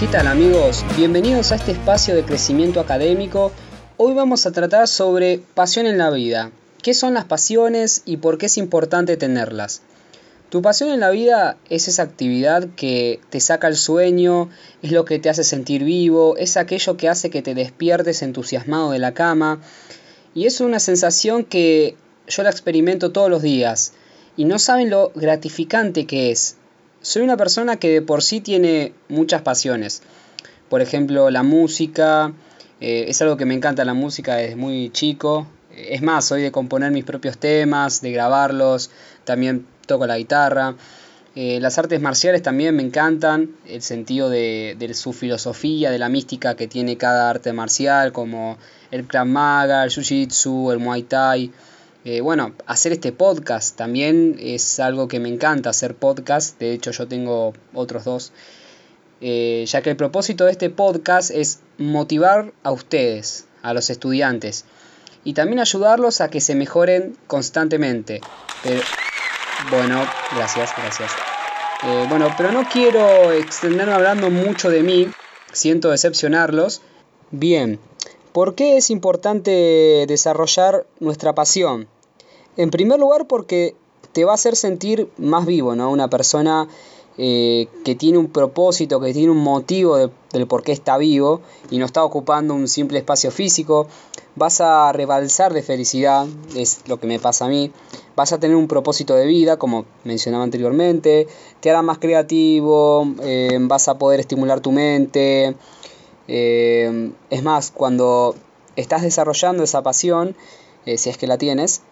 ¿Qué tal amigos? Bienvenidos a este espacio de crecimiento académico. Hoy vamos a tratar sobre pasión en la vida. ¿Qué son las pasiones y por qué es importante tenerlas? Tu pasión en la vida es esa actividad que te saca el sueño, es lo que te hace sentir vivo, es aquello que hace que te despiertes entusiasmado de la cama y es una sensación que yo la experimento todos los días y no saben lo gratificante que es. Soy una persona que de por sí tiene muchas pasiones. Por ejemplo, la música, eh, es algo que me encanta la música desde muy chico. Es más, soy de componer mis propios temas, de grabarlos, también toco la guitarra. Eh, las artes marciales también me encantan, el sentido de, su filosofía, de la mística que tiene cada arte marcial, como el Krav Maga, el Jiu-Jitsu, el Muay Thai. Eh, bueno, hacer este podcast también es algo que me encanta, hacer podcast, de hecho yo tengo otros dos, eh, ya que el propósito de este podcast es motivar a ustedes, a los estudiantes, y también ayudarlos a que se mejoren constantemente. Pero, bueno, gracias, gracias. Eh, bueno, pero no quiero extenderme hablando mucho de mí, siento decepcionarlos. Bien, ¿Por qué es importante desarrollar nuestra pasión? En primer lugar porque te va a hacer sentir más vivo, ¿no? Una persona eh, que tiene un propósito, que tiene un motivo del por qué está vivo y no está ocupando un simple espacio físico. Vas a rebalsar de felicidad, es lo que me pasa a mí. Vas a tener un propósito de vida, como mencionaba anteriormente. Te hará más creativo, eh, vas a poder estimular tu mente. Eh, es más, cuando estás desarrollando esa pasión, eh, si es que la tienes,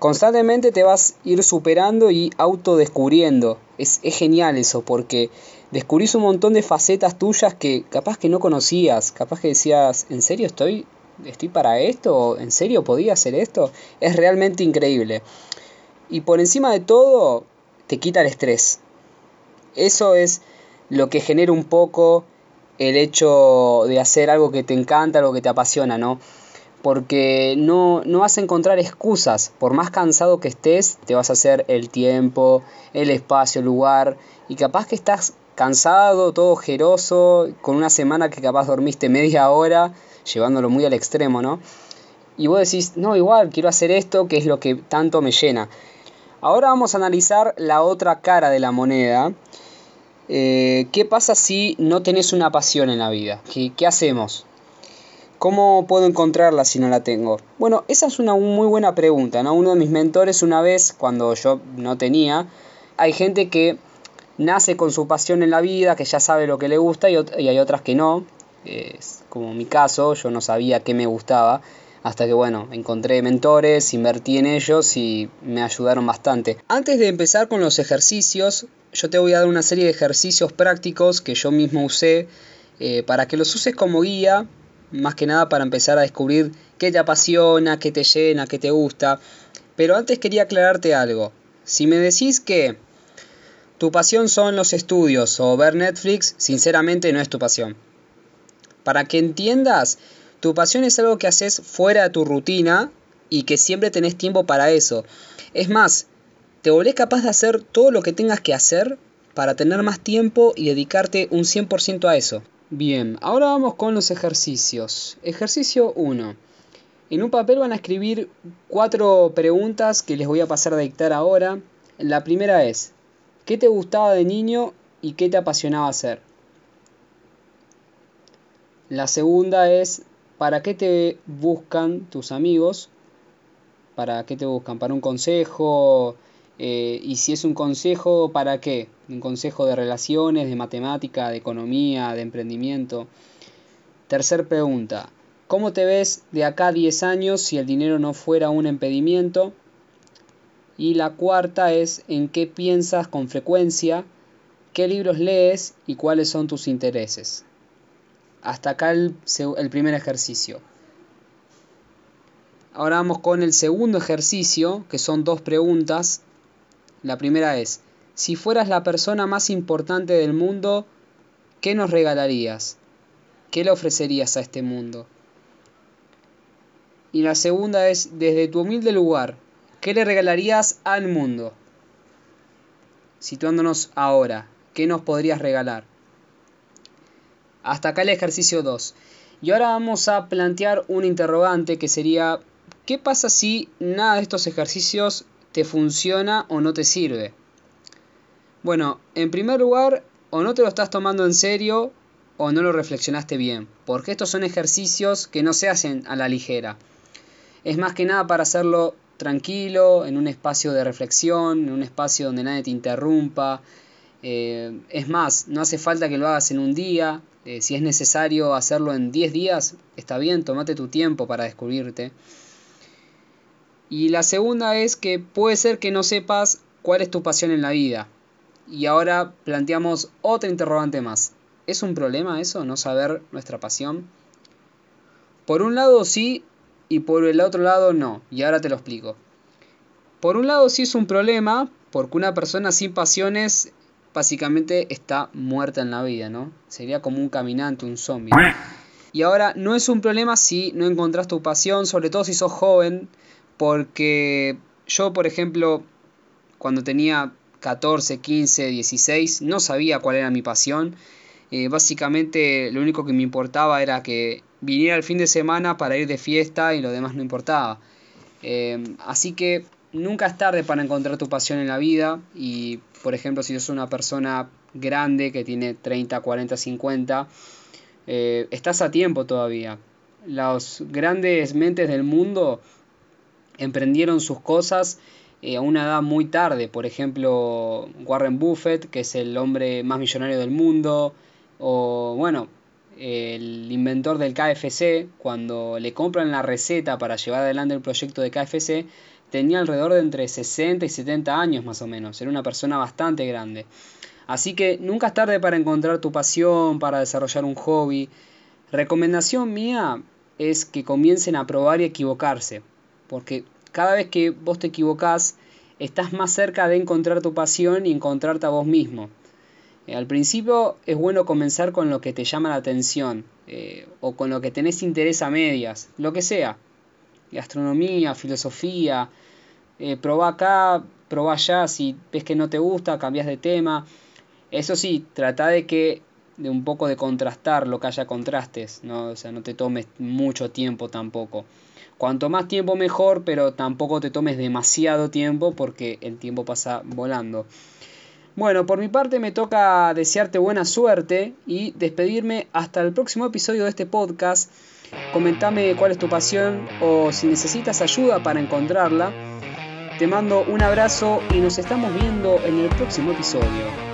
constantemente te vas a ir superando y autodescubriendo. Es, es genial eso, porque descubrís un montón de facetas tuyas que capaz que no conocías, capaz que decías, ¿en serio estoy, estoy para esto? ¿En serio podía hacer esto? Es realmente increíble. Y por encima de todo, te quita el estrés. Eso es lo que genera un poco el hecho de hacer algo que te encanta, algo que te apasiona, ¿no? Porque no, no vas a encontrar excusas, por más cansado que estés, te vas a hacer el tiempo, el espacio, el lugar, y capaz que estás cansado, todo ojeroso, con una semana que capaz dormiste media hora, llevándolo muy al extremo, ¿no? Y vos decís, no, igual, quiero hacer esto, que es lo que tanto me llena. Ahora vamos a analizar la otra cara de la moneda, eh, ¿Qué pasa si no tenés una pasión en la vida? ¿Qué, ¿Qué, hacemos? ¿Cómo puedo encontrarla si no la tengo? Bueno, esa es una muy buena pregunta, ¿no? Uno de mis mentores una vez, cuando yo no tenía, hay gente que nace con su pasión en la vida, que ya sabe lo que le gusta y, y hay otras que no. Es como mi caso, yo no sabía qué me gustaba hasta que bueno, encontré mentores, invertí en ellos y me ayudaron bastante. Antes de empezar con los ejercicios, yo te voy a dar una serie de ejercicios prácticos que yo mismo usé eh, para que los uses como guía, más que nada para empezar a descubrir qué te apasiona, qué te llena, qué te gusta. Pero antes quería aclararte algo. Si me decís que tu pasión son los estudios o ver Netflix, sinceramente no es tu pasión. Para que entiendas, tu pasión es algo que haces fuera de tu rutina y que siempre tenés tiempo para eso. Es más, te volvés capaz de hacer todo lo que tengas que hacer para tener más tiempo y dedicarte un 100% a eso. Bien, ahora vamos con los ejercicios. Ejercicio 1. En un papel van a escribir cuatro preguntas que les voy a pasar a dictar ahora. La primera es, ¿qué te gustaba de niño y qué te apasionaba hacer? La segunda es, ¿para qué te buscan tus amigos? ¿Para qué te buscan? ¿Para un consejo? Eh, y si es un consejo, ¿para qué? Un consejo de relaciones, de matemática, de economía, de emprendimiento. Tercer pregunta. ¿Cómo te ves de acá a 10 años si el dinero no fuera un impedimento? Y la cuarta es ¿en qué piensas con frecuencia? ¿Qué libros lees y cuáles son tus intereses? Hasta acá el, el primer ejercicio. Ahora vamos con el segundo ejercicio, que son dos preguntas la primera es, si fueras la persona más importante del mundo, ¿qué nos regalarías? ¿Qué le ofrecerías a este mundo? Y la segunda es, desde tu humilde lugar, ¿qué le regalarías al mundo? Situándonos ahora, ¿qué nos podrías regalar? Hasta acá el ejercicio 2. Y ahora vamos a plantear un interrogante que sería, ¿qué pasa si nada de estos ejercicios te funciona o no te sirve? Bueno, en primer lugar, o no te lo estás tomando en serio o no lo reflexionaste bien, porque estos son ejercicios que no se hacen a la ligera. Es más que nada para hacerlo tranquilo, en un espacio de reflexión, en un espacio donde nadie te interrumpa. Eh, es más, no hace falta que lo hagas en un día, eh, si es necesario hacerlo en 10 días, está bien, tomate tu tiempo para descubrirte. Y la segunda es que puede ser que no sepas cuál es tu pasión en la vida. Y ahora planteamos otra interrogante más. ¿Es un problema eso, no saber nuestra pasión? Por un lado sí y por el otro lado no. Y ahora te lo explico. Por un lado sí es un problema porque una persona sin pasiones básicamente está muerta en la vida, ¿no? Sería como un caminante, un zombie. Y ahora no es un problema si no encontrás tu pasión, sobre todo si sos joven, porque yo, por ejemplo, cuando tenía 14, 15, 16, no sabía cuál era mi pasión. Eh, básicamente lo único que me importaba era que viniera el fin de semana para ir de fiesta y lo demás no importaba. Eh, así que nunca es tarde para encontrar tu pasión en la vida y, por ejemplo, si sos una persona grande que tiene 30, 40, 50, estás a tiempo todavía. Las grandes mentes del mundo emprendieron sus cosas eh, a una edad muy tarde. Por ejemplo, Warren Buffett, que es el hombre más millonario del mundo, o bueno, el inventor del KFC, cuando le compran la receta para llevar adelante el proyecto de KFC, tenía alrededor de entre 60 y 70 años más o menos, era una persona bastante grande. Así que nunca es tarde para encontrar tu pasión, para desarrollar un hobby. Recomendación mía es que comiencen a probar y equivocarse, porque cada vez que vos te equivocás, estás más cerca de encontrar tu pasión y encontrarte a vos mismo. Eh, al principio es bueno comenzar con lo que te llama la atención eh, o con lo que tenés interés a medias, lo que sea. Gastronomía, filosofía, eh, acá, probá allá, si ves que no te gusta, cambias de tema. Eso sí, trata de que de un poco de contrastar lo que haya contrastes, ¿no? O sea, no te tomes mucho tiempo tampoco. Cuanto más tiempo mejor, pero tampoco te tomes demasiado tiempo porque el tiempo pasa volando. Bueno, por mi parte me toca desearte buena suerte y despedirme hasta el próximo episodio de este podcast. Comentame cuál es tu pasión o si necesitas ayuda para encontrarla. Te mando un abrazo y nos estamos viendo en el próximo episodio.